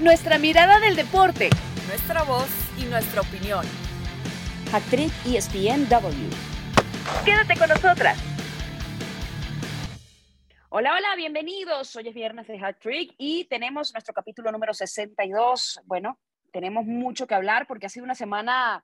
nuestra mirada del deporte, nuestra voz y nuestra opinión. Actriz ESPNW. Quédate con nosotras. Hola, hola, bienvenidos. Hoy es viernes de Hat Trick y tenemos nuestro capítulo número 62. Bueno, tenemos mucho que hablar porque ha sido una semana,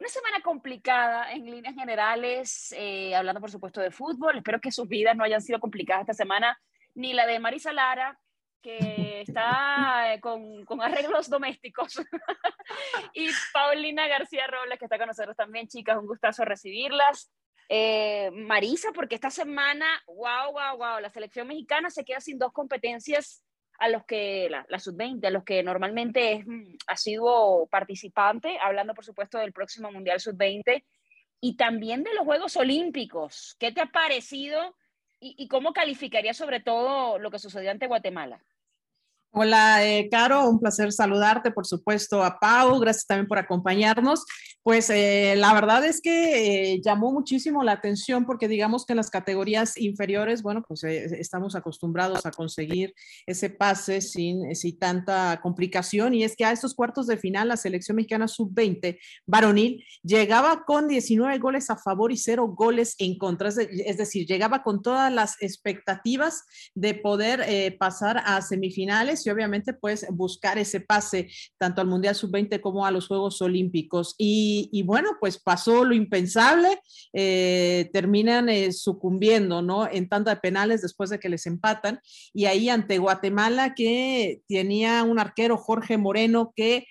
una semana complicada en líneas generales, eh, hablando por supuesto de fútbol. Espero que sus vidas no hayan sido complicadas esta semana, ni la de Marisa Lara, que está eh, con, con arreglos domésticos, y Paulina García Robles, que está con nosotros también, chicas, un gustazo recibirlas. Eh, Marisa, porque esta semana, wow, wow, wow, la selección mexicana se queda sin dos competencias a los que, la, la sub-20, a los que normalmente es, mm, ha sido participante, hablando por supuesto del próximo Mundial sub-20 y también de los Juegos Olímpicos. ¿Qué te ha parecido y, cómo calificaría sobre todo lo que sucedió ante Guatemala? Hola, eh, Caro, un placer saludarte, por supuesto, a Pau, gracias también por acompañarnos. Pues eh, la verdad es que eh, llamó muchísimo la atención porque digamos que en las categorías inferiores, bueno, pues eh, estamos acostumbrados a conseguir ese pase sin, sin tanta complicación. Y es que a estos cuartos de final la selección mexicana sub-20 varonil llegaba con 19 goles a favor y cero goles en contra, es decir, llegaba con todas las expectativas de poder pasar a semifinales y obviamente pues buscar ese pase tanto al Mundial sub-20 como a los Juegos Olímpicos. Y, y bueno, pues pasó lo impensable, eh, terminan eh, sucumbiendo, ¿no? En tanda de penales después de que les empatan. Y ahí ante Guatemala que tenía un arquero, Jorge Moreno, que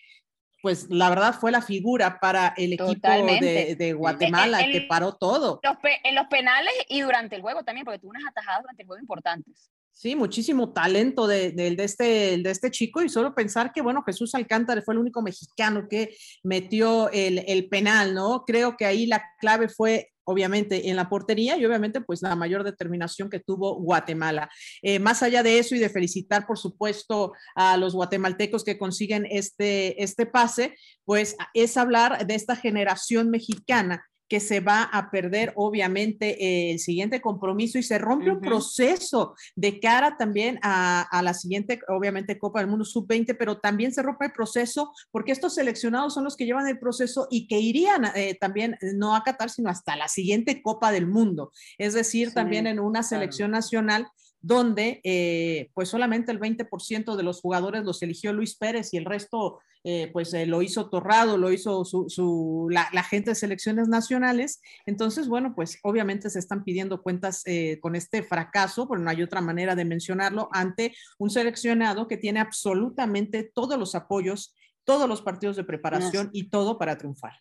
pues la verdad fue la figura para el equipo de, de, Guatemala, que paró todo. Los en los penales y durante el juego también, porque tuvo unas atajadas durante el juego importantes. Sí, muchísimo talento de, de, este, de este chico y solo pensar que, bueno, Jesús Alcántara fue el único mexicano que metió el, el penal, ¿no? Creo que ahí la clave fue obviamente en la portería y obviamente pues la mayor determinación que tuvo Guatemala. Eh, más allá de eso y de felicitar por supuesto a los guatemaltecos que consiguen este, este pase, pues es hablar de esta generación mexicana que se va a perder obviamente el siguiente compromiso y se rompe uh -huh. un proceso de cara también a, a, la siguiente, obviamente, Copa del Mundo Sub-20, pero también se rompe el proceso porque estos seleccionados son los que llevan el proceso y que irían eh, también eh, no a Qatar, sino hasta la siguiente Copa del Mundo. Es decir, sí, también en una selección claro. nacional donde eh, pues solamente el 20% de los jugadores los eligió Luis Pérez y el resto eh, pues eh, lo hizo Torrado, lo hizo su, su la, la, gente de selecciones nacionales. Entonces, bueno, pues obviamente se están pidiendo cuentas con este fracaso, pero no hay otra manera de mencionarlo, ante un seleccionado que tiene absolutamente todos los apoyos, todos los partidos de preparación no. y todo para triunfar.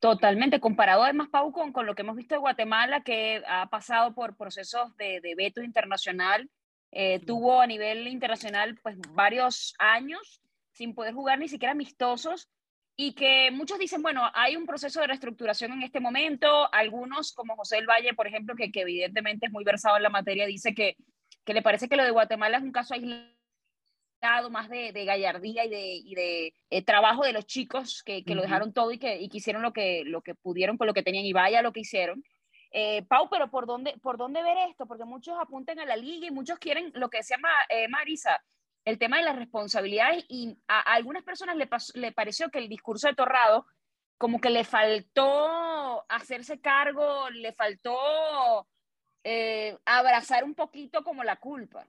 Totalmente, comparado además, Pau, con, con, lo que hemos visto de Guatemala, que ha pasado por procesos de, de veto internacional, eh, tuvo a nivel internacional pues varios años sin poder jugar ni siquiera amistosos y que muchos dicen, bueno, hay un proceso de reestructuración en este momento, algunos como José El Valle, por ejemplo, que, que evidentemente es muy versado en la materia, dice que, que le parece que lo de Guatemala es un caso aislado más de, de, gallardía y de, y de eh, trabajo de los chicos que, que uh -huh. lo dejaron todo y que, y que hicieron lo que, lo que pudieron con lo que tenían y vaya lo que hicieron. Eh, Pau, pero ¿por dónde, ¿por dónde ver esto? Porque muchos apuntan a la liga y muchos quieren lo que decía eh, Marisa, el tema de las responsabilidades y a, a algunas personas le, pasó, le pareció que el discurso de Torrado como que le faltó hacerse cargo, le faltó eh, abrazar un poquito como la culpa.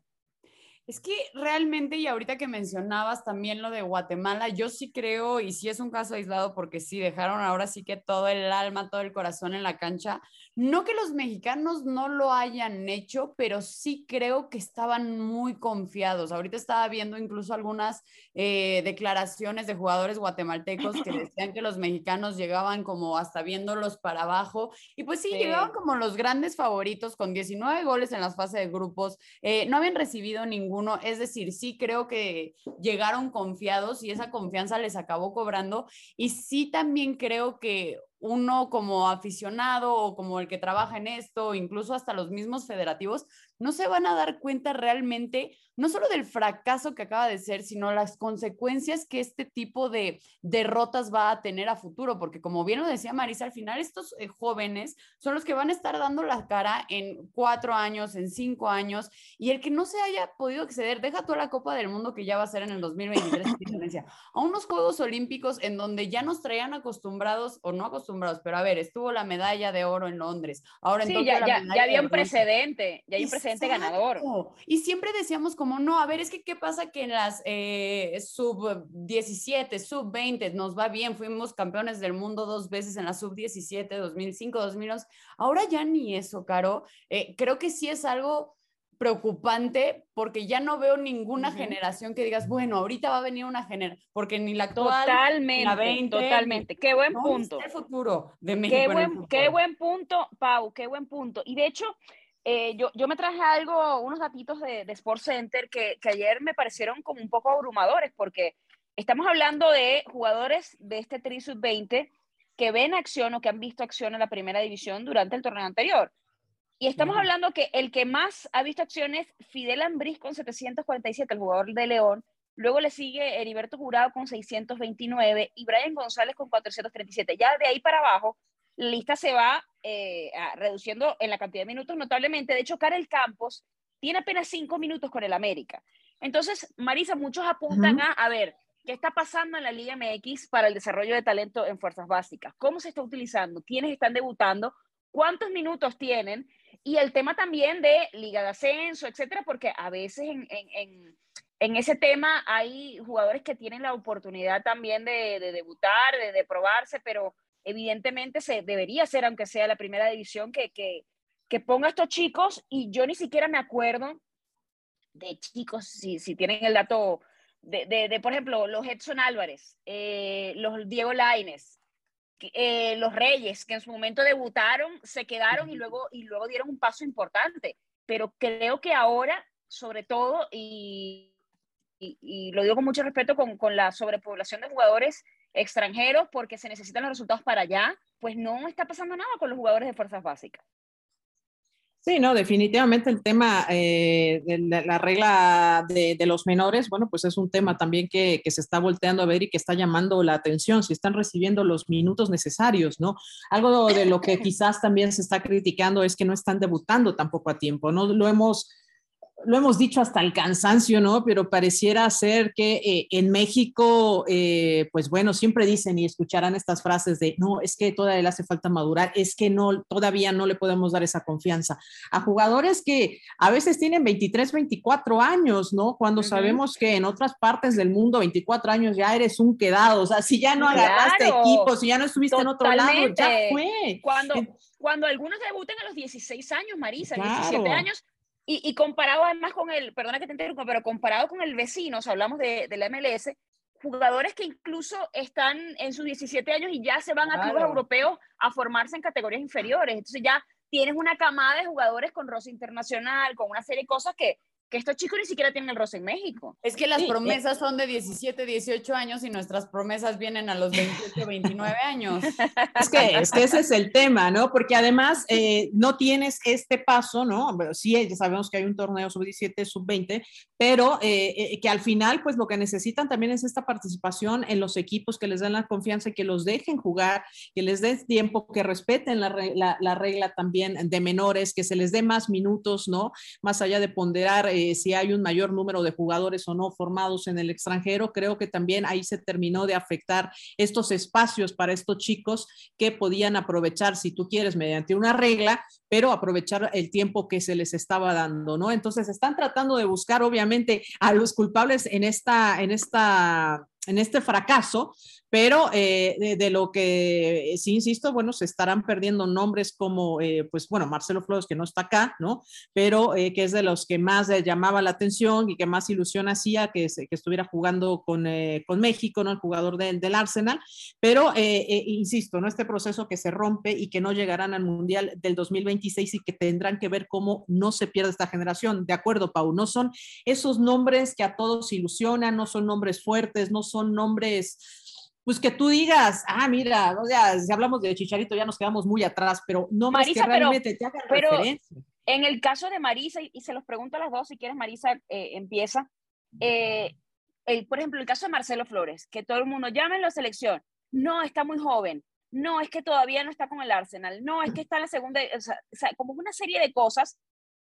Es que realmente, y ahorita que mencionabas también lo de Guatemala, yo sí creo, y sí es un caso aislado, porque sí dejaron ahora sí que todo el alma, todo el corazón en la cancha. No que los mexicanos no lo hayan hecho, pero sí creo que estaban muy confiados. Ahorita estaba viendo incluso algunas eh, declaraciones de jugadores guatemaltecos que decían que los mexicanos llegaban como hasta viéndolos para abajo. Y pues sí, sí. llegaban como los grandes favoritos con 19 goles en las fases de grupos. Eh, no habían recibido ningún uno. Es decir, sí creo que llegaron confiados y esa confianza les acabó cobrando. Y sí también creo que uno como aficionado o como el que trabaja en esto, incluso hasta los mismos federativos, no se van a dar cuenta realmente, no solo del fracaso que acaba de ser, sino las consecuencias que este tipo de derrotas va a tener a futuro, porque como bien lo decía Marisa, al final estos eh, jóvenes son los que van a estar dando la cara en cuatro años, en cinco años, y el que no se haya podido acceder, deja toda la Copa del Mundo que ya va a ser en el 2023, a unos Juegos Olímpicos en donde ya nos traían acostumbrados, o no acostumbrados, pero a ver, estuvo la medalla de oro en Londres, ahora en sí, ya, ya, ya había un precedente, ya hay un precedente ganador. Y siempre decíamos como, no, a ver, es que qué pasa que en las eh, sub 17, sub 20 nos va bien, fuimos campeones del mundo dos veces en la sub 17, 2005, 2011. Ahora ya ni eso, Caro. Eh, creo que sí es algo preocupante porque ya no veo ninguna generación que digas, bueno, ahorita va a venir una generación, porque ni la actual, totalmente, la 20, totalmente. qué buen punto. el futuro de México. Qué buen, qué buen punto, Pau, qué buen punto. Y de hecho, eh, yo, yo, me traje algo, unos datitos de, de Sports Center que, que, ayer me parecieron como un poco abrumadores, porque estamos hablando de jugadores de este Tri Sub-20 que ven acción o que han visto acción en la primera división durante el torneo anterior. Y estamos hablando que el que más ha visto acción es Fidel Ambriz con 747, el jugador de León. Luego le sigue Heriberto Jurado con 629 y Brian González con 437. Ya de ahí para abajo, la lista se va eh, reduciendo en la cantidad de minutos notablemente. De hecho, Karel Campos tiene apenas cinco minutos con el América. Entonces, Marisa, muchos apuntan a, a ver, ¿qué está pasando en la Liga MX para el desarrollo de talento en fuerzas básicas? ¿Cómo se está utilizando? ¿Quiénes están debutando? ¿Cuántos minutos tienen? Y el tema también de Liga de Ascenso, etcétera, porque a veces en, en, en, ese tema hay jugadores que tienen la oportunidad también de, de debutar, de, de probarse, pero evidentemente se debería ser, aunque sea la primera división, que, que, que ponga estos chicos y yo ni siquiera me acuerdo de chicos, si, si tienen el dato de, de, de, por ejemplo, los Edson Álvarez, eh, los Diego Laines, eh, los Reyes, que en su momento debutaron, se quedaron y luego, y luego dieron un paso importante. Pero creo que ahora, sobre todo, y, y, y lo digo con mucho respeto, con, con la sobrepoblación de jugadores, extranjeros porque se necesitan los resultados para allá, pues no está pasando nada con los jugadores de fuerzas básicas. Sí, no, definitivamente el tema eh, de la, la regla de, de, los menores, bueno, pues es un tema también que, que, se está volteando a ver y que está llamando la atención, si están recibiendo los minutos necesarios, ¿no? Algo de lo que quizás también se está criticando es que no están debutando tampoco a tiempo, ¿no? Lo hemos lo hemos dicho hasta el cansancio, ¿no? Pero pareciera ser que eh, en México, eh, pues bueno, siempre dicen y escucharán estas frases de, no, es que todavía le hace falta madurar, es que no, todavía no le podemos dar esa confianza a jugadores que a veces tienen 23, 24 años, ¿no? Cuando uh -huh. sabemos que en otras partes del mundo 24 años ya eres un quedado, o sea, si ya no agarraste claro. equipo, si ya no estuviste Totalmente. en otro lado, ya fue. Cuando, cuando algunos debuten a los 16 años, Marisa, claro. 17 años, y, y, comparado además con el, perdona que te interrumpa, pero comparado con el vecino, o sea, hablamos de, de, la MLS, jugadores que incluso están en sus 17 años y ya se van claro. a clubes europeos a formarse en categorías inferiores. Entonces ya tienes una camada de jugadores con roce internacional, con una serie de cosas que, que estos chicos ni siquiera tienen el roce en México. Es que las sí, promesas son de 17, 18 años y nuestras promesas vienen a los 28, 29 años. Es que, es que ese es el tema, ¿no? Porque además eh, no tienes este paso, ¿no? Sí, ya sabemos que hay un torneo sub-17, sub-20, pero eh, eh, que al final, pues lo que necesitan también es esta participación en los equipos que les den la confianza y que los dejen jugar, que les den tiempo, que respeten la, la, la regla también de menores, que se les dé más minutos, ¿no? Más allá de ponderar eh, si hay un mayor número de jugadores o no formados en el extranjero. Creo que también ahí se terminó de afectar estos espacios para estos chicos que podían aprovechar, si tú quieres, mediante una regla, pero aprovechar el tiempo que se les estaba dando, ¿no? Entonces están tratando de buscar, obviamente, a los culpables en esta, en esta en este fracaso, pero eh, de, lo que sí insisto, bueno, se estarán perdiendo nombres como, eh, pues bueno, Marcelo Flores, que no está acá, ¿no? Pero eh, que es de los que más llamaba la atención y que más ilusión hacía que, que estuviera jugando con, eh, con, México, ¿no? El jugador de, del Arsenal, pero eh, insisto, ¿no? Este proceso que se rompe y que no llegarán al Mundial del 2026 y que tendrán que ver cómo no se pierde esta generación. De acuerdo, Pau, no son esos nombres que a todos ilusionan, no son nombres fuertes, no son nombres pues que tú digas, ah, mira, o sea, si hablamos de Chicharito ya nos quedamos muy atrás, pero no más que realmente te haga referencia. En el caso de Marisa, y, se los pregunto a las dos, si quieres, Marisa, eh, empieza. Eh, el, por ejemplo, el caso de Marcelo Flores, que todo el mundo llama en la selección, no, está muy joven, no, es que todavía no está con el Arsenal, no, es que está en la segunda, o sea, como una serie de cosas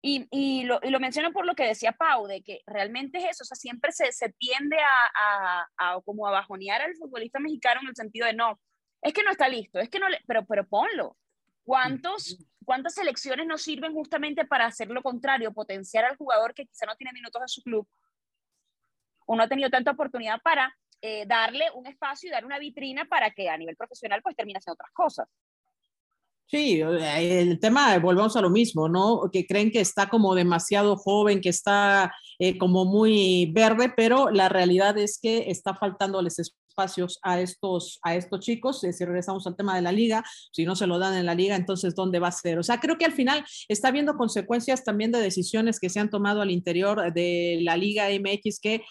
y, y, lo, y, lo, menciono por lo que decía Pau, de que realmente es eso, o sea, siempre se, se tiende a, a, a, como a bajonear al futbolista mexicano en el sentido de no, es que no está listo, es que no, le, pero, pero ponlo. ¿Cuántos, ¿Cuántas selecciones nos sirven justamente para hacer lo contrario, potenciar al jugador que quizá no tiene minutos en su club? Uno ha tenido tanta oportunidad para eh, darle un espacio y dar una vitrina para que a nivel profesional pues termine haciendo otras cosas. Sí, el tema, volvemos a lo mismo, ¿no? Que creen que está como demasiado joven, que está eh, como muy verde, pero la realidad es que está faltándoles espacios a estos, a estos chicos. Si regresamos al tema de la liga, si no se lo dan en la liga, entonces ¿dónde va a ser? O sea, creo que al final está habiendo consecuencias también de decisiones que se han tomado al interior de la liga MX, que eh,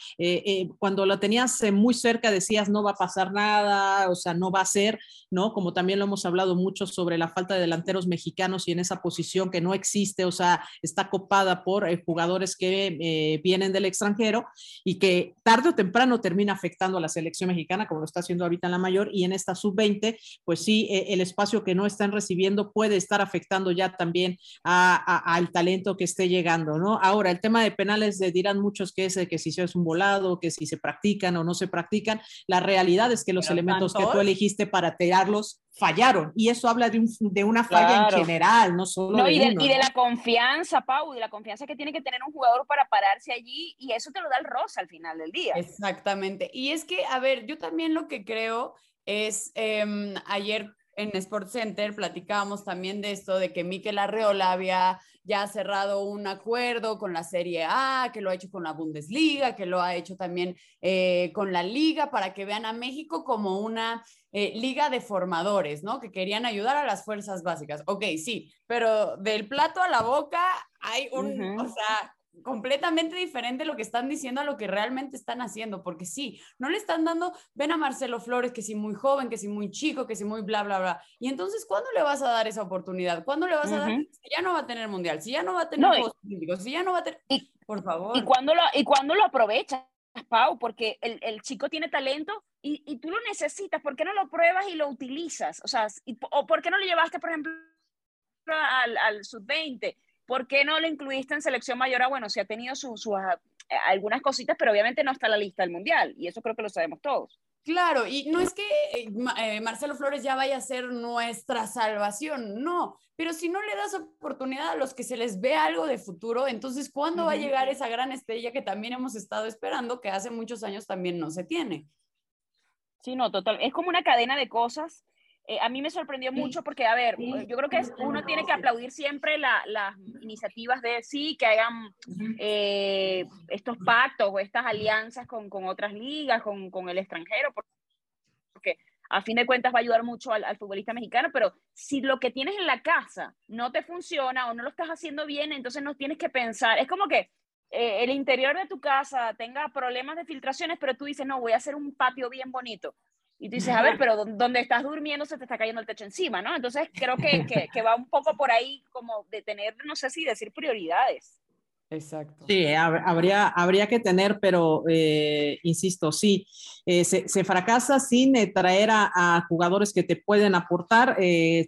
eh, cuando lo tenías eh, muy cerca decías no va a pasar nada, o sea, no va a ser, ¿no? Como también lo hemos hablado mucho sobre la falta de delanteros mexicanos y en esa posición que no existe, o sea, está copada por jugadores que vienen del extranjero y que tarde o temprano termina afectando a la selección mexicana como lo está haciendo ahorita en la mayor, y en esta sub-20, pues sí, eh, el espacio que no están recibiendo puede estar afectando ya también al talento que esté llegando, ¿no? Ahora, el tema de penales, dirán muchos que es que si es un volado, que si se practican o no se practican, la realidad es que los elementos que tú elegiste para tirarlos fallaron. Y eso habla de, un, de una falla en general, no solo de y, de, y de la confianza, Pau, de la confianza que tiene que tener un jugador para pararse allí y eso te lo da el rosa al final del día. Exactamente. Y es que, a ver, yo también lo que creo es, eh, ayer en Sports Center platicábamos también de esto, de que Mikel Arreola había ya cerrado un acuerdo con la Serie A, que lo ha hecho con la Bundesliga, que lo ha hecho también eh, con la Liga, para que vean a México como una eh, liga de formadores, ¿no? Que querían ayudar a las fuerzas básicas. Ok, sí, pero del plato a la boca hay un, o sea, completamente diferente lo que están diciendo a lo que realmente están haciendo, porque sí, no le están dando, ven a Marcelo Flores, que si muy joven, que si muy chico, que si muy bla, bla, bla. Y entonces, ¿cuándo le vas a dar esa oportunidad? ¿Cuándo le vas a dar? Si ya no va a tener mundial, si ya no va a tener Olímpicos, si ya no va a tener... Y, por favor. ¿Y cuándo lo, y cuando lo aprovechas? Pau, porque el, el, chico tiene talento y, y, tú lo necesitas, ¿por qué no lo pruebas y lo utilizas? O sea, ¿o por qué no lo llevaste, por ejemplo, al, al sub-20? ¿Por qué no lo incluiste en selección mayor? Ah, bueno, sí ha tenido sus ah, algunas cositas, pero obviamente no está en la lista del mundial y eso creo que lo sabemos todos. Claro, y no es que eh, eh, Marcelo Flores ya vaya a ser nuestra salvación, no, pero si no le das oportunidad a los que se les ve algo de futuro, entonces ¿cuándo va a llegar esa gran estrella que también hemos estado esperando, que hace muchos años también no se tiene? Sí, no, total, es como una cadena de cosas eh, a mí me sorprendió mucho porque, a ver, yo creo que uno tiene que aplaudir siempre las iniciativas de sí, que hagan eh, estos pactos o estas alianzas con, con otras ligas, con, con, el extranjero, porque a fin de cuentas va a ayudar mucho al, futbolista mexicano, pero si lo que tienes en la casa no te funciona o no lo estás haciendo bien, entonces no tienes que pensar, es como que eh, el interior de tu casa tenga problemas de filtraciones, pero tú dices, no, voy a hacer un patio bien bonito y tú dices, a ver, pero donde estás durmiendo se te está cayendo el techo encima, ¿no? Entonces creo que, que, que va un poco por ahí como de tener, no sé si decir prioridades. Exacto. Sí, habría, habría que tener, pero eh, insisto, sí, eh, se, se, fracasa sin eh, traer a, a, jugadores que te pueden aportar,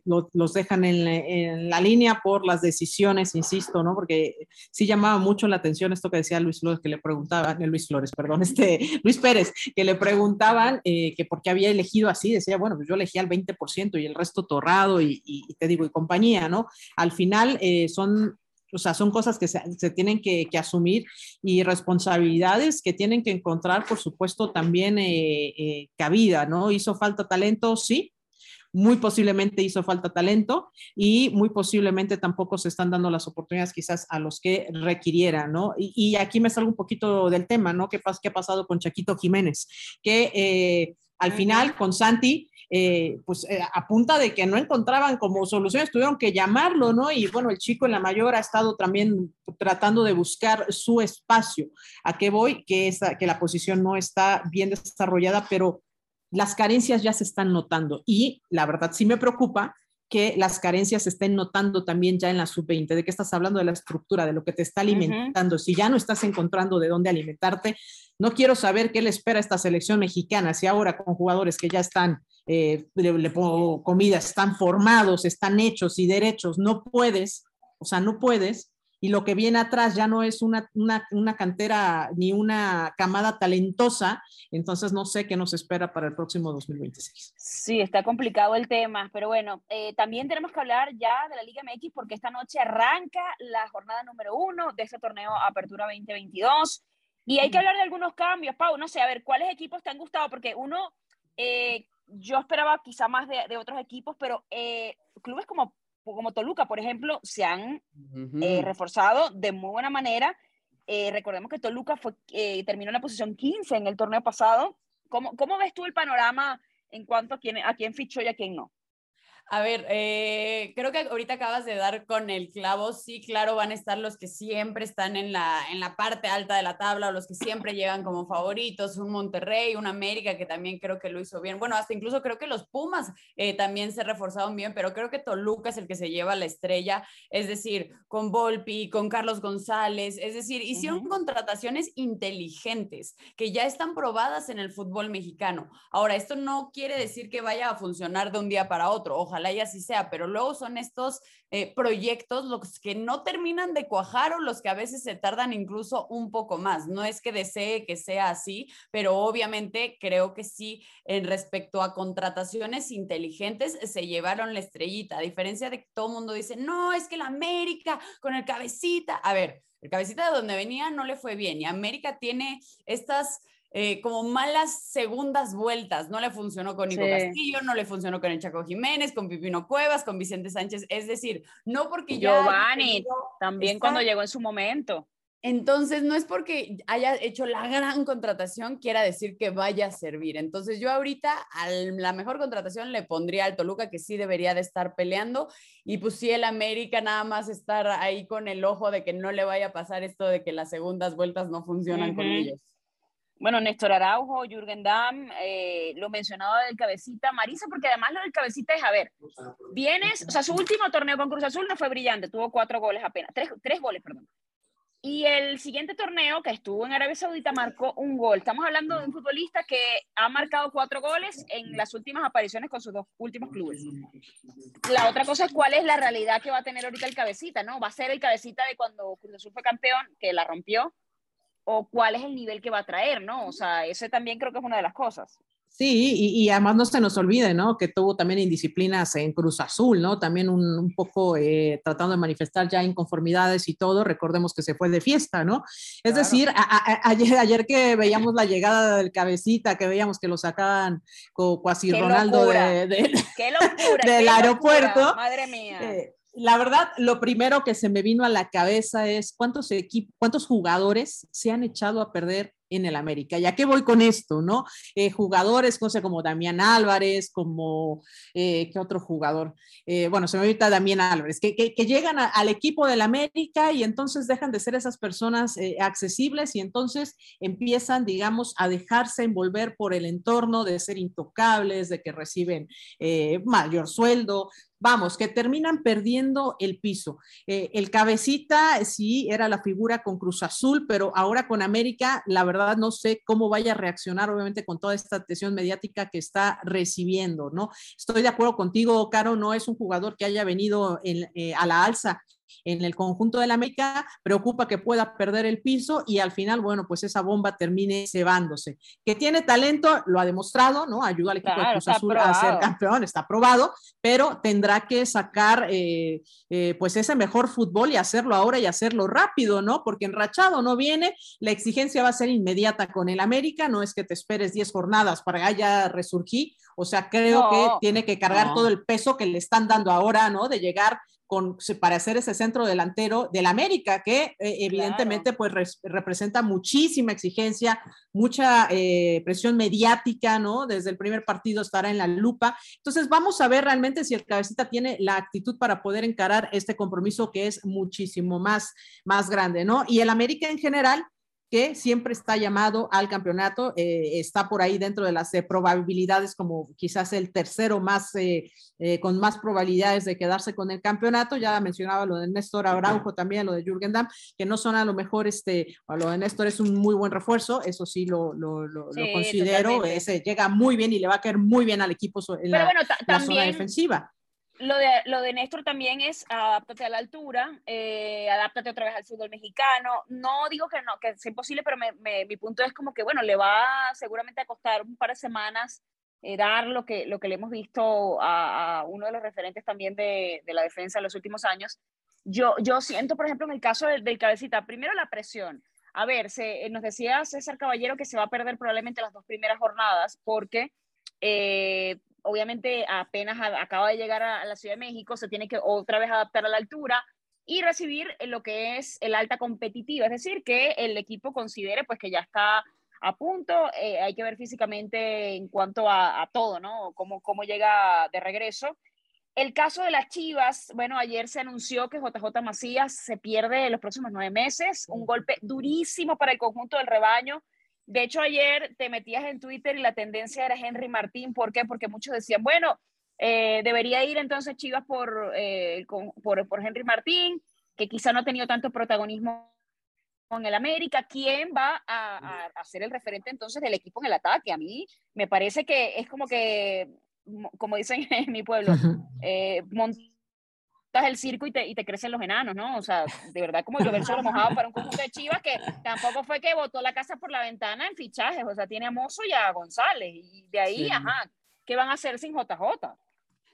lo, los dejan en, en, la línea por las decisiones, insisto, ¿no? Porque sí llamaba mucho la atención esto que decía Luis Flores, que le preguntaban, Luis Flores, perdón, este, Luis Pérez, que le preguntaban que por qué había elegido así, decía, bueno, pues yo elegí al 20% y el resto torrado y, y, y te digo, y compañía, ¿no? Al final son o sea, son cosas que se, se tienen que, que, asumir y responsabilidades que tienen que encontrar, por supuesto, también eh, eh, cabida, ¿no? ¿Hizo falta talento? Sí. Muy posiblemente hizo falta talento y muy posiblemente tampoco se están dando las oportunidades quizás a los que requirieran, ¿no? Y, y aquí me salgo un poquito del tema, ¿no? ¿Qué, qué ha pasado con Chaquito Jiménez? Que eh, al final con Santi eh, pues eh, a punta de que no encontraban como soluciones, tuvieron que llamarlo, ¿no? Y bueno, el chico en la mayor ha estado también tratando de buscar su espacio. ¿A qué voy? Que, esa, que la posición no está bien desarrollada, pero las carencias ya se están notando y la verdad sí me preocupa que las carencias se estén notando también ya en la sub-20, de que estás hablando de la estructura, de lo que te está alimentando. Si ya no estás encontrando de dónde alimentarte, no quiero saber qué le espera a esta selección mexicana, si ahora con jugadores que ya están, eh, le, pongo comida, están formados, están hechos y derechos, no puedes, o sea, no puedes y lo que viene atrás ya no es una, una, cantera ni una camada talentosa, entonces no sé qué nos espera para el próximo 2026. Sí, está complicado el tema, pero bueno, eh, también tenemos que hablar ya de la Liga MX porque esta noche arranca la jornada número uno de este torneo Apertura 2022 y hay que hablar de algunos cambios, Pau, no sé, a ver, ¿cuáles equipos te han gustado? Porque uno, eh, yo esperaba quizá más de, de otros equipos, pero eh, clubes como como Toluca, por ejemplo, se han eh, reforzado de muy buena manera. Eh, recordemos que Toluca fue, eh, terminó en la posición 15 en el torneo pasado. ¿Cómo, ¿Cómo, ves tú el panorama en cuanto a quién, a quién fichó y a quién no? A ver, eh, creo que ahorita acabas de dar con el clavo. Sí, claro, van a estar los que siempre están en la, en la parte alta de la tabla o los que siempre llegan como favoritos. Un Monterrey, un América que también creo que lo hizo bien. Bueno, hasta incluso creo que los Pumas eh, también se reforzaron bien, pero creo que Toluca es el que se lleva la estrella. Es decir, con Volpi, con Carlos González. Es decir, hicieron contrataciones inteligentes que ya están probadas en el fútbol mexicano. Ahora, esto no quiere decir que vaya a funcionar de un día para otro. Ojalá ojalá y así sea, pero luego son estos eh, proyectos los que no terminan de cuajar o los que a veces se tardan incluso un poco más. No es que desee que sea así, pero obviamente creo que sí, en respecto a contrataciones inteligentes, se llevaron la estrellita, a diferencia de que todo el mundo dice, no, es que la América con el cabecita, a ver, el cabecita de donde venía no le fue bien y América tiene estas eh, como malas segundas vueltas. No le funcionó con Nico Castillo, no le funcionó con el Chaco Jiménez, con Pipino Cuevas, con Vicente Sánchez. Es decir, no porque ya. Giovanni, también cuando llegó en su momento. Entonces, no es porque haya hecho la gran contratación, quiera decir que vaya a servir. Entonces, yo ahorita a la mejor contratación le pondría al Toluca, que sí debería de estar peleando. Y pues sí, el América nada más estar ahí con el ojo de que no le vaya a pasar esto de que las segundas vueltas no funcionan con ellos. Bueno, Néstor Araujo, Jürgen Damm, eh, lo mencionaba del cabecita, Marisa, porque además lo del cabecita es, a ver, vienes, o sea, su último torneo con Cruz Azul no fue brillante, tuvo cuatro goles apenas, tres, tres goles, perdón. Y el siguiente torneo que estuvo en Arabia Saudita marcó un gol. Estamos hablando de un futbolista que ha marcado cuatro goles en las últimas apariciones con sus dos últimos clubes. La otra cosa es cuál es la realidad que va a tener ahorita el cabecita, ¿no? Va a ser el cabecita de cuando Cruz Azul fue campeón, que la rompió, o cuál es el nivel que va a traer, ¿no? O sea, ese también creo que es una de las cosas. Sí, y, además no se nos olvide, ¿no? Que tuvo también indisciplinas en Cruz Azul, ¿no? También un, poco eh, tratando de manifestar ya inconformidades y todo. Recordemos que se fue de fiesta, ¿no? Es decir, ayer, ayer que veíamos la llegada del cabecita, que veíamos que lo sacaban como cuasi Ronaldo de, del aeropuerto. Madre mía. Eh, la verdad, lo primero que se me vino a la cabeza es cuántos equipos, cuántos jugadores se han echado a perder en el América. ¿Ya qué voy con esto, no? Eh, jugadores, como Damián Álvarez, como, eh, ¿qué otro jugador? Eh, bueno, se me ahorita Damián Álvarez, que, llegan al equipo del América y entonces dejan de ser esas personas accesibles y entonces empiezan, digamos, a dejarse envolver por el entorno de ser intocables, de que reciben mayor sueldo, vamos, que terminan perdiendo el piso. el cabecita sí era la figura con Cruz Azul, pero ahora con América, la verdad no sé cómo vaya a reaccionar, obviamente, con toda esta atención mediática que está recibiendo, ¿no? Estoy de acuerdo contigo, Caro, no es un jugador que haya venido eh, a la alza en el conjunto de la América, preocupa que pueda perder el piso y al final, bueno, pues esa bomba termine cebándose. Que tiene talento, lo ha demostrado, ¿no? Ayuda al equipo de Cruz Azul a ser campeón, está probado, pero tendrá que sacar eh, eh, pues ese mejor fútbol y hacerlo ahora y hacerlo rápido, ¿no? Porque enrachado no viene, la exigencia va a ser inmediata con el América, no es que te esperes 10 jornadas para ya resurgir, o sea, creo que tiene que cargar todo el peso que le están dando ahora, ¿no? De llegar para hacer ese centro delantero del América, que eh, evidentemente pues representa muchísima exigencia, mucha eh, presión mediática, ¿no? Desde el primer partido estará en la lupa. Entonces vamos a ver realmente si el cabecita tiene la actitud para poder encarar este compromiso que es muchísimo más, más grande, ¿no? Y el América en general, que siempre está llamado al campeonato, eh, está por ahí dentro de las eh, probabilidades como quizás el tercero más, eh, con más probabilidades de quedarse con el campeonato. Ya mencionaba lo de Néstor Araujo también, lo de Jürgen Damm, que no son a lo mejor, este, lo de Néstor es un muy buen refuerzo, eso sí lo, lo, lo, considero, ese llega muy bien y le va a caer muy bien al equipo en la, la zona defensiva lo de, lo de Néstor también es adáptate a la altura, eh, adáptate otra vez al fútbol mexicano. No digo que no, que sea imposible, pero mi punto es como que, bueno, le va seguramente a costar un par de semanas eh, dar lo que, lo que le hemos visto a, uno de los referentes también de, la defensa en los últimos años. Yo, yo siento, por ejemplo, en el caso del, cabecita, primero la presión. A ver, se, nos decía César Caballero que se va a perder probablemente las dos primeras jornadas porque eh, obviamente apenas acaba de llegar a, la Ciudad de México, se tiene que otra vez adaptar a la altura y recibir lo que es el alta competitiva, es decir, que el equipo considere pues que ya está a punto, eh, hay que ver físicamente en cuanto a, todo, ¿no? Cómo, cómo llega de regreso. El caso de las Chivas, bueno, ayer se anunció que JJ Macías se pierde los próximos nueve meses, un golpe durísimo para el conjunto del rebaño, de hecho, ayer te metías en Twitter y la tendencia era Henry Martín. ¿Por qué? Porque muchos decían, bueno, eh, debería ir entonces Chivas por, eh, por, por, Henry Martín, que quizá no ha tenido tanto protagonismo en el América. ¿Quién va a, a, ser el referente entonces del equipo en el ataque? A mí me parece que es como que, como dicen en mi pueblo, eh, el circo y te, y te crecen los enanos, ¿no? O sea, de verdad como llover solo mojado para un conjunto de Chivas que tampoco fue que botó la casa por la ventana en fichajes, o sea, tiene a Mozo y a González, y de ahí, ajá, ¿qué van a hacer sin JJ?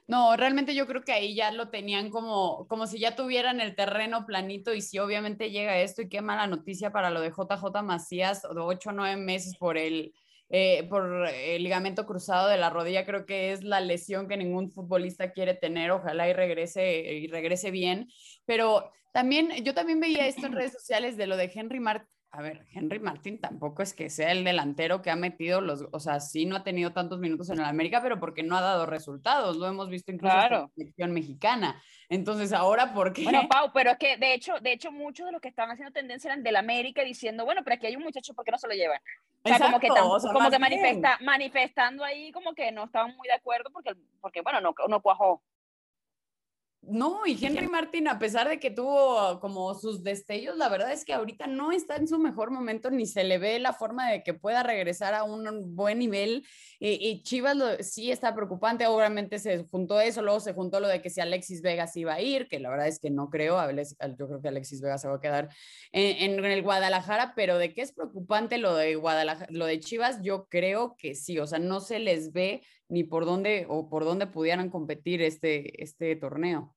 No, realmente yo creo que ahí ya lo tenían como, como si ya tuvieran el terreno planito y si obviamente llega esto y qué mala noticia para lo de JJ Macías, de 8 o 9 meses por el eh, por el ligamento cruzado de la rodilla, creo que es la lesión que ningún futbolista quiere tener, ojalá y regrese, y regrese bien, pero también, yo también veía esto en redes sociales de lo de Henry Martin, a ver, Henry Martin tampoco es que sea el delantero que ha metido los, o sea, sí no ha tenido tantos minutos en el América, pero porque no ha dado resultados, lo hemos visto incluso en la selección mexicana. Entonces, ahora, ¿por qué? Bueno, Pau, pero es que de hecho, de hecho, muchos de los que estaban haciendo tendencia eran del América diciendo, bueno, pero aquí hay un muchacho, ¿por qué no se lo llevan? O sea, como que, como que manifesta, manifestando ahí como que no estaban muy de acuerdo porque, porque bueno, no, no cuajó. No, y Henry Martin, a pesar de que tuvo como sus destellos, la verdad es que ahorita no está en su mejor momento, ni se le ve la forma de que pueda regresar a un buen nivel. Y, Chivas sí está preocupante, obviamente se juntó eso, luego se juntó lo de que si Alexis Vegas iba a ir, que la verdad es que no creo, yo creo que Alexis Vegas se va a quedar en, el Guadalajara, pero de qué es preocupante lo de Guadalajara, lo de Chivas, yo creo que sí, o sea, no se les ve ni por dónde o por dónde pudieran competir este, este torneo.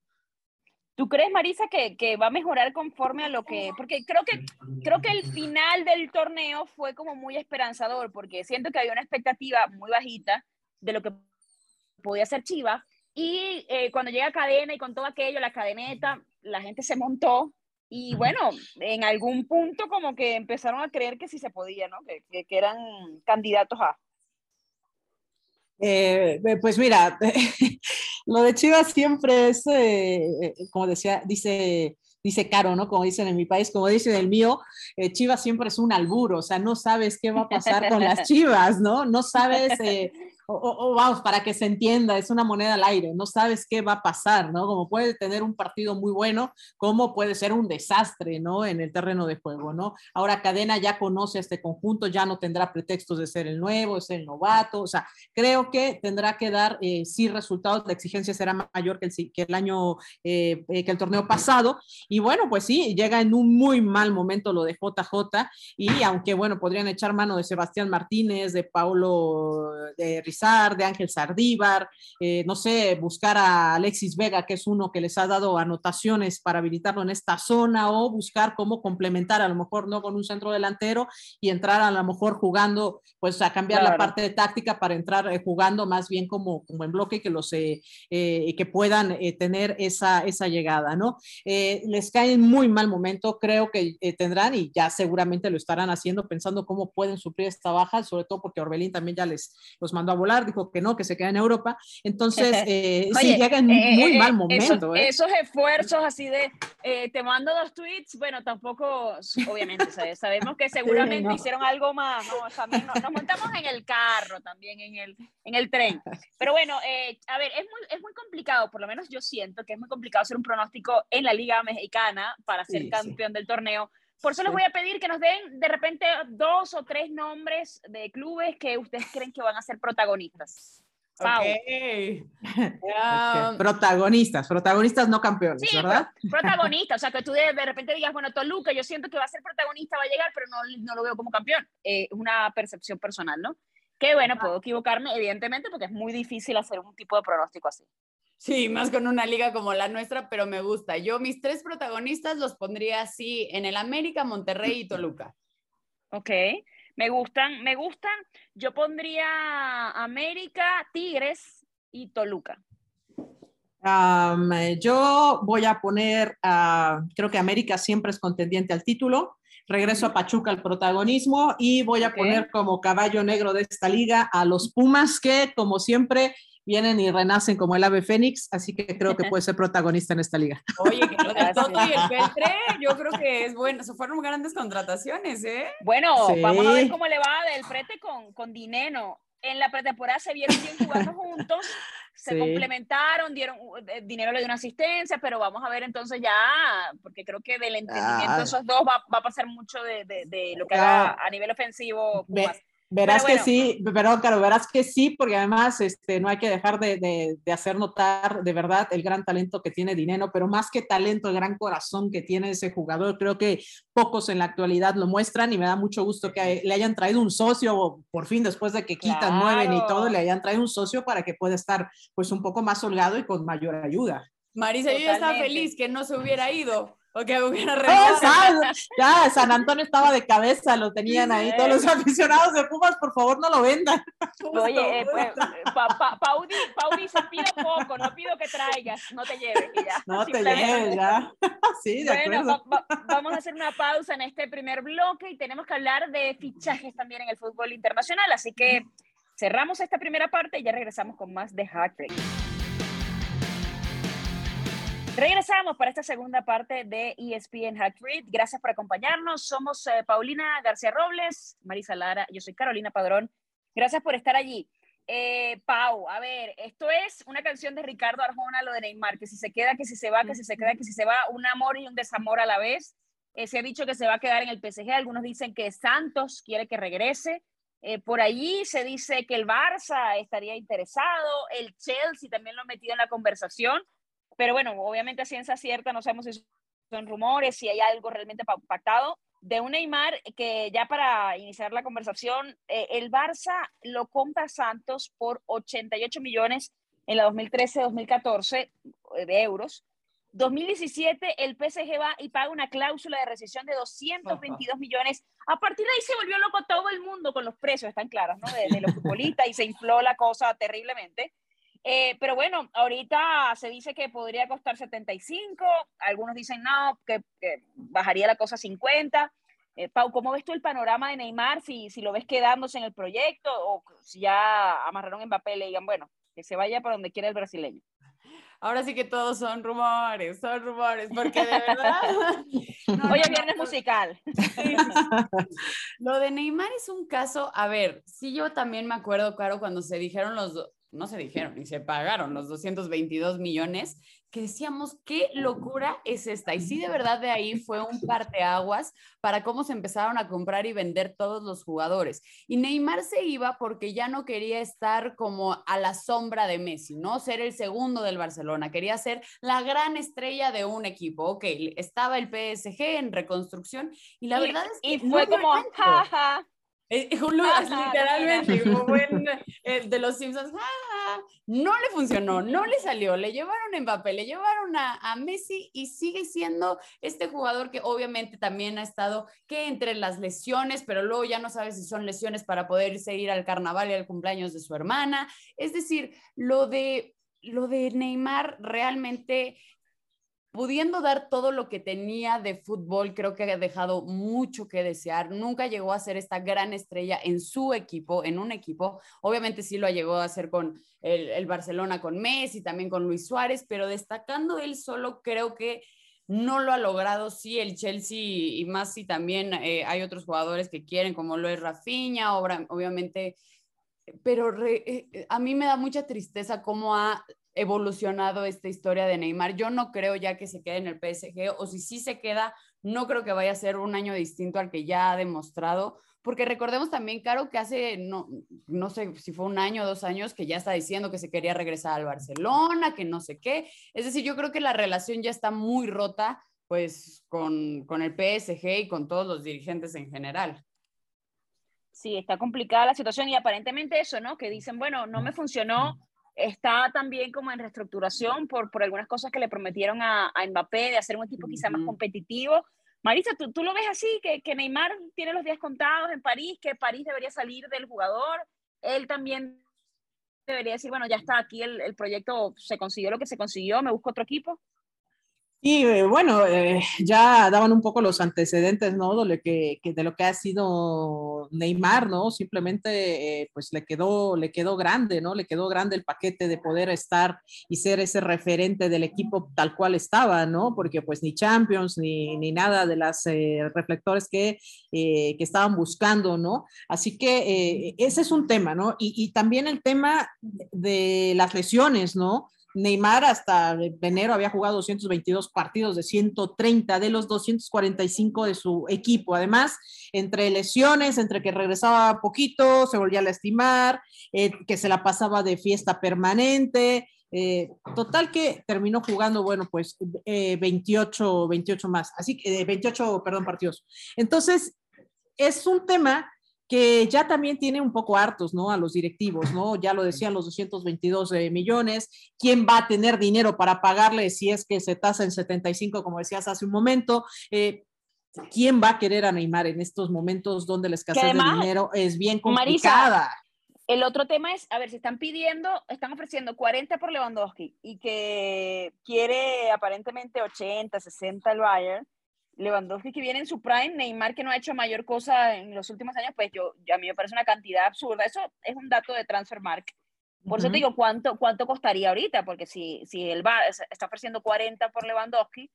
¿Tú crees, Marisa, que, que, va a mejorar conforme a lo que.? Porque creo que, creo que el final del torneo fue como muy esperanzador, porque siento que había una expectativa muy bajita de lo que podía ser Chivas. Y eh, cuando llega Cadena y con todo aquello, la cadeneta, la gente se montó. Y bueno, en algún punto como que empezaron a creer que sí se podía, ¿no? Que, que eran candidatos a. Eh, pues mira, lo de Chivas siempre es, eh, eh, como decía, dice, dice Caro, ¿no? Como dicen en mi país, como dicen el mío, Chivas siempre es un alburo, o sea, no sabes qué va a pasar con las Chivas, ¿no? No sabes o, vamos, para que se entienda, es una moneda al aire, no sabes qué va a pasar, ¿no? Como puede tener un partido muy bueno, como puede ser un desastre, ¿no? En el terreno de juego, ¿no? Ahora Cadena ya conoce este conjunto, ya no tendrá pretextos de ser el nuevo, ser el novato, o sea, creo que tendrá que dar, eh, sí, resultados, la exigencia será mayor que el, que el año, eh, eh, que el torneo pasado, y bueno, pues sí, llega en un muy mal momento lo de JJ, y aunque, bueno, podrían echar mano de Sebastián Martínez, de Paulo, de Rizal, de Ángel Sardívar, eh, no sé, buscar a Alexis Vega, que es uno que les ha dado anotaciones para habilitarlo en esta zona, o buscar cómo complementar, a lo mejor no con un centro delantero y entrar a lo mejor jugando, pues a cambiar la parte de táctica para entrar eh, jugando más bien como, como en bloque que los eh, que puedan tener esa, esa llegada, ¿no? les cae en muy mal momento, creo que tendrán y ya seguramente lo estarán haciendo pensando cómo pueden suplir esta baja, sobre todo porque Orbelín también ya les los mandó a volar dijo que no, que se queda en Europa. Entonces, eh, sí, llega en eh, muy mal momento. Esos, esfuerzos así de, te mando dos tweets, bueno, tampoco, obviamente, sabemos que seguramente hicieron algo más, ¿no? También nos, montamos en el carro, también en el, en el tren. Pero bueno, a ver, es muy, es muy complicado, por lo menos yo siento que es muy complicado hacer un pronóstico en la Liga Mexicana para ser campeón del torneo por eso les voy a pedir que nos den de repente dos o tres nombres de clubes que ustedes creen que van a ser protagonistas. Okay. Protagonistas, protagonistas no campeones, sí, ¿verdad? protagonistas, o sea, que tú de, repente digas, bueno, Toluca, yo siento que va a ser protagonista, va a llegar, pero no, no lo veo como campeón. Eh, es una percepción personal, ¿no? Que bueno, puedo equivocarme, evidentemente, porque es muy difícil hacer un tipo de pronóstico así. Sí, más con una liga como la nuestra, pero me gusta. Yo mis tres protagonistas los pondría así en el América, Monterrey y Toluca. Ok, me gustan, me gustan. Yo pondría América, Tigres y Toluca. yo voy a poner, creo que América siempre es contendiente al título. Regreso a Pachuca al protagonismo y voy a poner como caballo negro de esta liga a los Pumas que, como siempre, vienen y renacen como el ave fénix, así que creo que puede ser protagonista en esta liga. Oye, que lo de Toto y el Peltre, yo creo que es bueno, se fueron grandes contrataciones, ¿eh? Bueno, vamos a ver cómo le va del Prete con, con Dineno. En la pretemporada se vieron bien jugando juntos, se complementaron, dieron, eh, dinero le dio una asistencia, pero vamos a ver entonces ya, porque creo que del entendimiento de esos dos va, va a pasar mucho de, de, de lo que haga a nivel ofensivo. Verás que sí, pero claro, verás que sí, porque además este, no hay que dejar de, de, hacer notar de verdad el gran talento que tiene Dinero, pero más que talento, el gran corazón que tiene ese jugador, creo que pocos en la actualidad lo muestran y me da mucho gusto que le hayan traído un socio, por fin después de que quitan, nueve y todo, le hayan traído un socio para que pueda estar pues un poco más holgado y con mayor ayuda. Marisa, yo ya estaba feliz que no se hubiera ido. Ok, hubiera ya, San Antonio estaba de cabeza, lo tenían ahí. Todos los aficionados de Pumas, por favor, no lo vendan. Oye, eh, pues, pa, Paudi, se pide poco, no pido que traigas, no te lleves ya. No te lleves ya. Sí, de bueno, vamos a hacer una pausa en este primer bloque y tenemos que hablar de fichajes también en el fútbol internacional, así que cerramos esta primera parte y ya regresamos con más de Hack Regresamos para esta segunda parte de ESPN Hack Read. Gracias por acompañarnos. Somos eh, Paulina García Robles, Marisa Lara, yo soy Carolina Padrón. Gracias por estar allí. Eh, Pau, a ver, esto es una canción de Ricardo Arjona, lo de Neymar, que si se queda, que si se va, que si se queda, que si se va, un amor y un desamor a la vez. Eh, se ha dicho que se va a quedar en el PSG, algunos dicen que Santos quiere que regrese. por allí se dice que el Barça estaría interesado, el Chelsea también lo ha metido en la conversación. Pero bueno, obviamente a ciencia cierta no sabemos si son rumores, si hay algo realmente pactado. De un Neymar que ya para iniciar la conversación, eh, el Barça lo compra Santos por 88 millones en la 2013-2014 eh, de euros. 2017 el PSG va y paga una cláusula de rescisión de 222 millones. A partir de ahí se volvió loco todo el mundo con los precios, están claros, ¿no? De, de los futbolistas y se infló la cosa terriblemente. Eh, pero bueno, ahorita se dice que podría costar 75, algunos dicen no, que, bajaría la cosa a 50. Eh, Pau, ¿cómo ves tú el panorama de Neymar? Si, si lo ves quedándose en el proyecto o si ya amarraron en papel y digan, bueno, que se vaya para donde quiera el brasileño. Ahora sí que todos son rumores, son rumores, porque de verdad. Hoy es viernes musical. Lo de Neymar es un caso, a ver, sí yo también me acuerdo, claro, cuando se dijeron los, no se dijeron y se pagaron los 222 millones, que decíamos, qué locura es esta. Y sí, de verdad, de ahí fue un parteaguas para cómo se empezaron a comprar y vender todos los jugadores. Y Neymar se iba porque ya no quería estar como a la sombra de Messi, ¿no? Ser el segundo del Barcelona, quería ser la gran estrella de un equipo. Ok, estaba el PSG en reconstrucción y la verdad es que... Y fue como, jaja. Eh, literalmente, como buen eh, de los Simpsons, no le funcionó, no le salió, le llevaron a Mbappé, le llevaron a, a, Messi y sigue siendo este jugador que obviamente también ha estado que entre las lesiones, pero luego ya no sabe si son lesiones para poder ir al carnaval y al cumpleaños de su hermana. Es decir, lo de, lo de Neymar realmente pudiendo dar todo lo que tenía de fútbol, creo que ha dejado mucho que desear. Nunca llegó a ser esta gran estrella en su equipo, en un equipo. Obviamente sí lo llegó a hacer con el, el Barcelona, con Messi, también con Luis Suárez, pero destacando él solo, creo que no lo ha logrado, sí, el Chelsea y más si también eh, hay otros jugadores que quieren, como lo es Rafinha, obviamente, pero eh, a mí me da mucha tristeza cómo ha evolucionado esta historia de Neymar. Yo no creo ya que se quede en el PSG o si sí se queda, no creo que vaya a ser un año distinto al que ya ha demostrado, porque recordemos también, Caro, que hace, no, no sé si fue un año o dos años, que ya está diciendo que se quería regresar al Barcelona, que no sé qué. Es decir, yo creo que la relación ya está muy rota, pues, con, con el PSG y con todos los dirigentes en general. Sí, está complicada la situación y aparentemente eso, ¿no? Que dicen, bueno, no me funcionó, está también como en reestructuración por, por algunas cosas que le prometieron a, a Mbappé de hacer un equipo quizá más competitivo. Marisa, ¿tú, ¿tú, lo ves así, que, que Neymar tiene los días contados en París, que París debería salir del jugador, él también debería decir, bueno, ya está aquí el, el proyecto, se consiguió lo que se consiguió, me busco otro equipo. Y eh, bueno, eh, ya daban un poco los antecedentes, ¿no? De lo que, de lo que ha sido Neymar, ¿no? Simplemente, eh, pues le quedó, le quedó grande, ¿no? Le quedó grande el paquete de poder estar y ser ese referente del equipo tal cual estaba, ¿no? Porque pues ni Champions ni, ni nada de las reflectores que, que estaban buscando, ¿no? Así que ese es un tema, ¿no? Y, y también el tema de las lesiones, ¿no? Neymar hasta enero había jugado 222 partidos de 130 de los 245 de su equipo. Además, entre lesiones, entre que regresaba poquito, se volvía a lastimar, eh, que se la pasaba de fiesta permanente. Eh, total que terminó jugando, bueno, pues eh, 28, 28 más, así que 28, eh, perdón, partidos. Entonces, es un tema que ya también tiene un poco hartos, ¿no? A los directivos, ¿no? Ya lo decían los 222 eh, millones. ¿Quién va a tener dinero para pagarle si es que se tasa en 75, como decías hace un momento? Eh, ¿Quién va a querer a Neymar en estos momentos donde la escasez además, de dinero es bien complicada? Marisa, el otro tema es, a ver, si están pidiendo, están ofreciendo 40 por Lewandowski y que quiere aparentemente 80, 60 el Bayern Lewandowski que viene en su prime, Neymar que no ha hecho mayor cosa en los últimos años, pues yo, a mí me parece una cantidad absurda. Eso es un dato de Transfermark. Por uh -huh. eso te digo, ¿cuánto, ¿cuánto costaría ahorita? Porque si, si él va, está ofreciendo 40 por Lewandowski,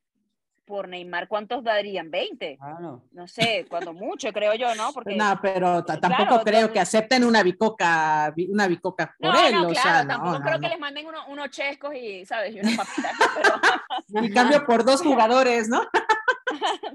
por Neymar, ¿cuántos darían? 20. Claro. No sé, cuando mucho, creo yo, ¿no? Porque, no, pero tampoco claro, creo entonces, que acepten una bicoca, una bicoca por no, él. No, o claro, sea, tampoco creo que les manden uno, unos chescos y, ¿sabes? Y unas papitas. Pero... Y cambio por dos jugadores, ¿no?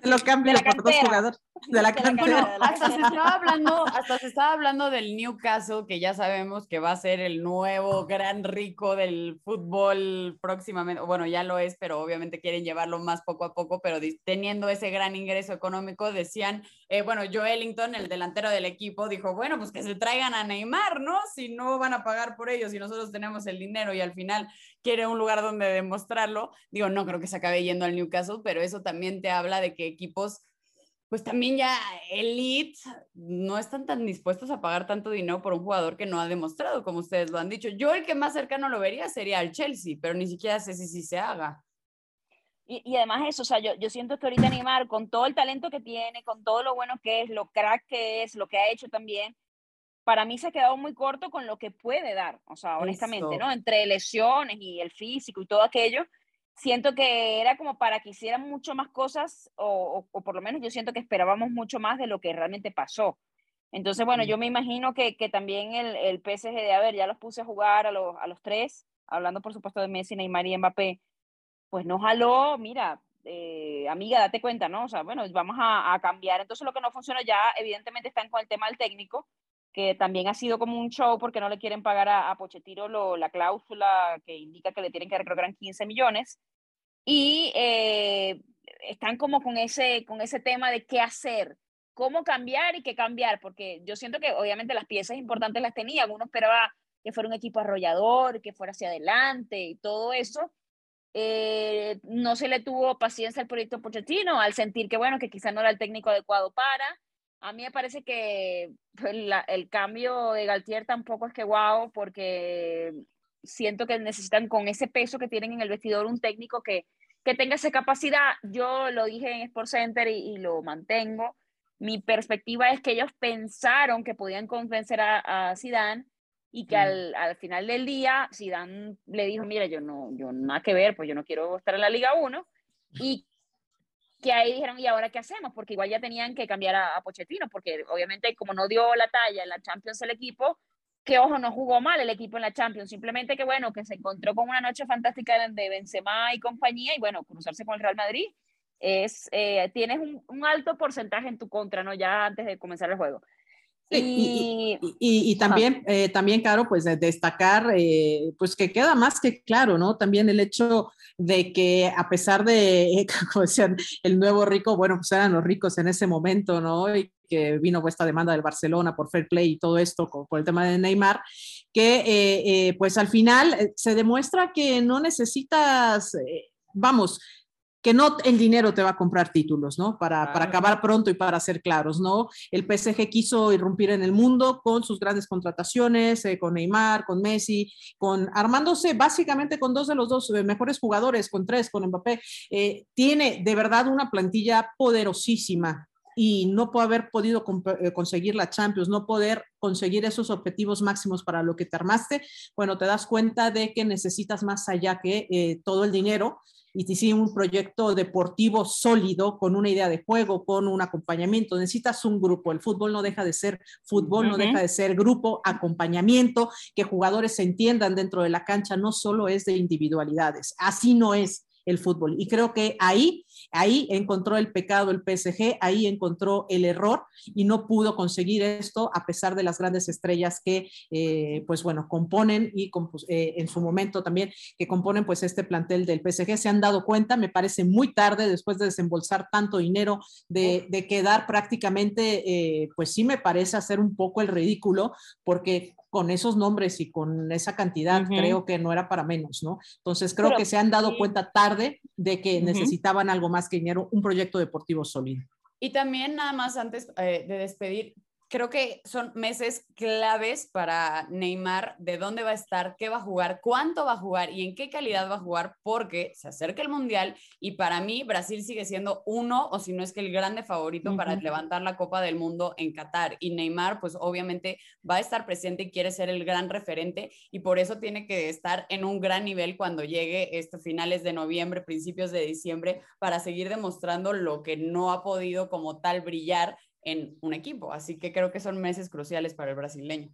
lo cambio por dos jugadores de la. Bueno, hasta se estaba hablando, hasta se estaba hablando del Newcastle, que ya sabemos que va a ser el nuevo gran rico del fútbol próximamente. Bueno, ya lo es, pero obviamente quieren llevarlo más poco a poco, pero teniendo ese gran ingreso económico, decían, eh, bueno, Joe Ellington, el delantero del equipo, dijo, bueno, pues que se traigan a Neymar, ¿no? Si no van a pagar por ellos y nosotros tenemos el dinero y al final quiere un lugar donde demostrarlo. Digo, no creo que se acabe yendo al Newcastle, pero eso también te habla de que equipos, pues también ya elite, no están tan dispuestos a pagar tanto dinero por un jugador que no ha demostrado, como ustedes lo han dicho. Yo el que más cercano lo vería sería el Chelsea, pero ni siquiera sé si, si se haga. Y, y, además eso, o sea, yo, yo siento que ahorita Neymar, con todo el talento que tiene, con todo lo bueno que es, lo crack que es, lo que ha hecho también, para mí se ha quedado muy corto con lo que puede dar, o sea, honestamente, Eso. ¿no? Entre lesiones y el físico y todo aquello, siento que era como para que hicieran mucho más cosas, o, o, o, por lo menos yo siento que esperábamos mucho más de lo que realmente pasó. Entonces, bueno, yo me imagino que, que también el, el PSG de, a ver, ya los puse a jugar a los, a los tres, hablando por supuesto de Messi, Neymar y Mbappé, pues no jaló, mira, eh, amiga, date cuenta, ¿no? O sea, bueno, vamos a, a, cambiar. Entonces, lo que no funciona ya, evidentemente, están con el tema del técnico, que también ha sido como un show porque no le quieren pagar a, a lo, la cláusula que indica que le tienen que dar, creo que eran 15 millones. Y eh, están como con ese, con ese tema de qué hacer, cómo cambiar y qué cambiar, porque yo siento que obviamente las piezas importantes las tenía, uno esperaba que fuera un equipo arrollador, que fuera hacia adelante y todo eso. Eh, no se le tuvo paciencia al proyecto Pochettino al sentir que, bueno, que quizá no era el técnico adecuado para. A mí me parece que pues, el cambio de Galtier tampoco es que wow, porque siento que necesitan con ese peso que tienen en el vestidor un técnico que, que tenga esa capacidad. Yo lo dije en Sports Center y, lo mantengo. Mi perspectiva es que ellos pensaron que podían convencer a, Zidane y que al, al, final del día Zidane le dijo, mira, yo no, yo nada que ver, pues yo no quiero estar en la Liga 1 y que ahí dijeron, ¿y ahora qué hacemos? Porque igual ya tenían que cambiar a, a Pochettino, porque obviamente como no dio la talla en la Champions el equipo, que ojo, no jugó mal el equipo en la Champions, simplemente que bueno, que se encontró con una noche fantástica de Benzema y compañía y bueno, cruzarse con el Real Madrid es, eh, tienes un, un, alto porcentaje en tu contra, ¿no? Ya antes de comenzar el juego. Y, y, y, también, eh, también, claro, pues de destacar, eh, pues que queda más que claro, ¿no? También el hecho de que a pesar de, como decían, el nuevo rico, bueno, pues eran los ricos en ese momento, ¿no? Y que vino esta demanda del Barcelona por fair play y todo esto por el tema de Neymar, que eh, pues al final se demuestra que no necesitas, vamos, que no el dinero te va a comprar títulos, ¿no? Para, para, acabar pronto y para ser claros, ¿no? El PSG quiso irrumpir en el mundo con sus grandes contrataciones, eh, con Neymar, con Messi, con armándose básicamente con dos de los dos eh, mejores jugadores, con tres, con Mbappé. Eh, tiene de verdad una plantilla poderosísima y no puede haber podido conseguir la Champions, no poder conseguir esos objetivos máximos para lo que te armaste, bueno, te das cuenta de que necesitas más allá que todo el dinero y si un proyecto deportivo sólido, con una idea de juego, con un acompañamiento, necesitas un grupo. El fútbol no deja de ser fútbol, no deja de ser grupo, acompañamiento, que jugadores se entiendan dentro de la cancha, no solo es de individualidades. Así no es el fútbol. Y creo que ahí, ahí encontró el pecado el PSG, ahí encontró el error y no pudo conseguir esto a pesar de las grandes estrellas que, eh, pues bueno, componen y eh, en su momento también que componen pues este plantel del PSG. Se han dado cuenta, me parece muy tarde después de desembolsar tanto dinero, de, de quedar prácticamente, eh, pues sí me parece hacer un poco el ridículo, porque con esos nombres y con esa cantidad, creo que no era para menos, ¿no? Entonces creo que se han dado cuenta tarde de que necesitaban algo más que dinero, un proyecto deportivo sólido. Y también nada más antes eh, de despedir, creo que son meses claves para Neymar, de dónde va a estar, qué va a jugar, cuánto va a jugar y en qué calidad va a jugar, porque se acerca el Mundial y para mí Brasil sigue siendo uno, o si no es que el grande favorito para levantar la Copa del Mundo en Qatar. Y Neymar, pues obviamente va a estar presente y quiere ser el gran referente y por eso tiene que estar en un gran nivel cuando llegue estos finales de noviembre, principios de diciembre, para seguir demostrando lo que no ha podido como tal brillar en un equipo. Así que creo que son meses cruciales para el brasileño.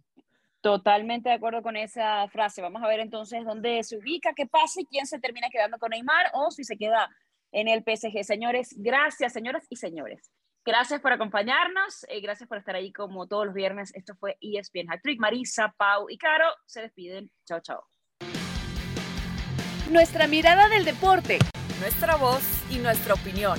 Totalmente de acuerdo con esa frase. Vamos a ver entonces dónde se ubica, qué pasa y quién se termina quedando con Neymar o si se queda en el PSG. Señores, gracias, señoras y señores. Gracias por acompañarnos, y eh, gracias por estar ahí como todos los viernes. Esto fue ESPN Hat-Trick. Marisa, Pau y Caro se despiden. Chao, chao. Nuestra mirada del deporte, nuestra voz y nuestra opinión.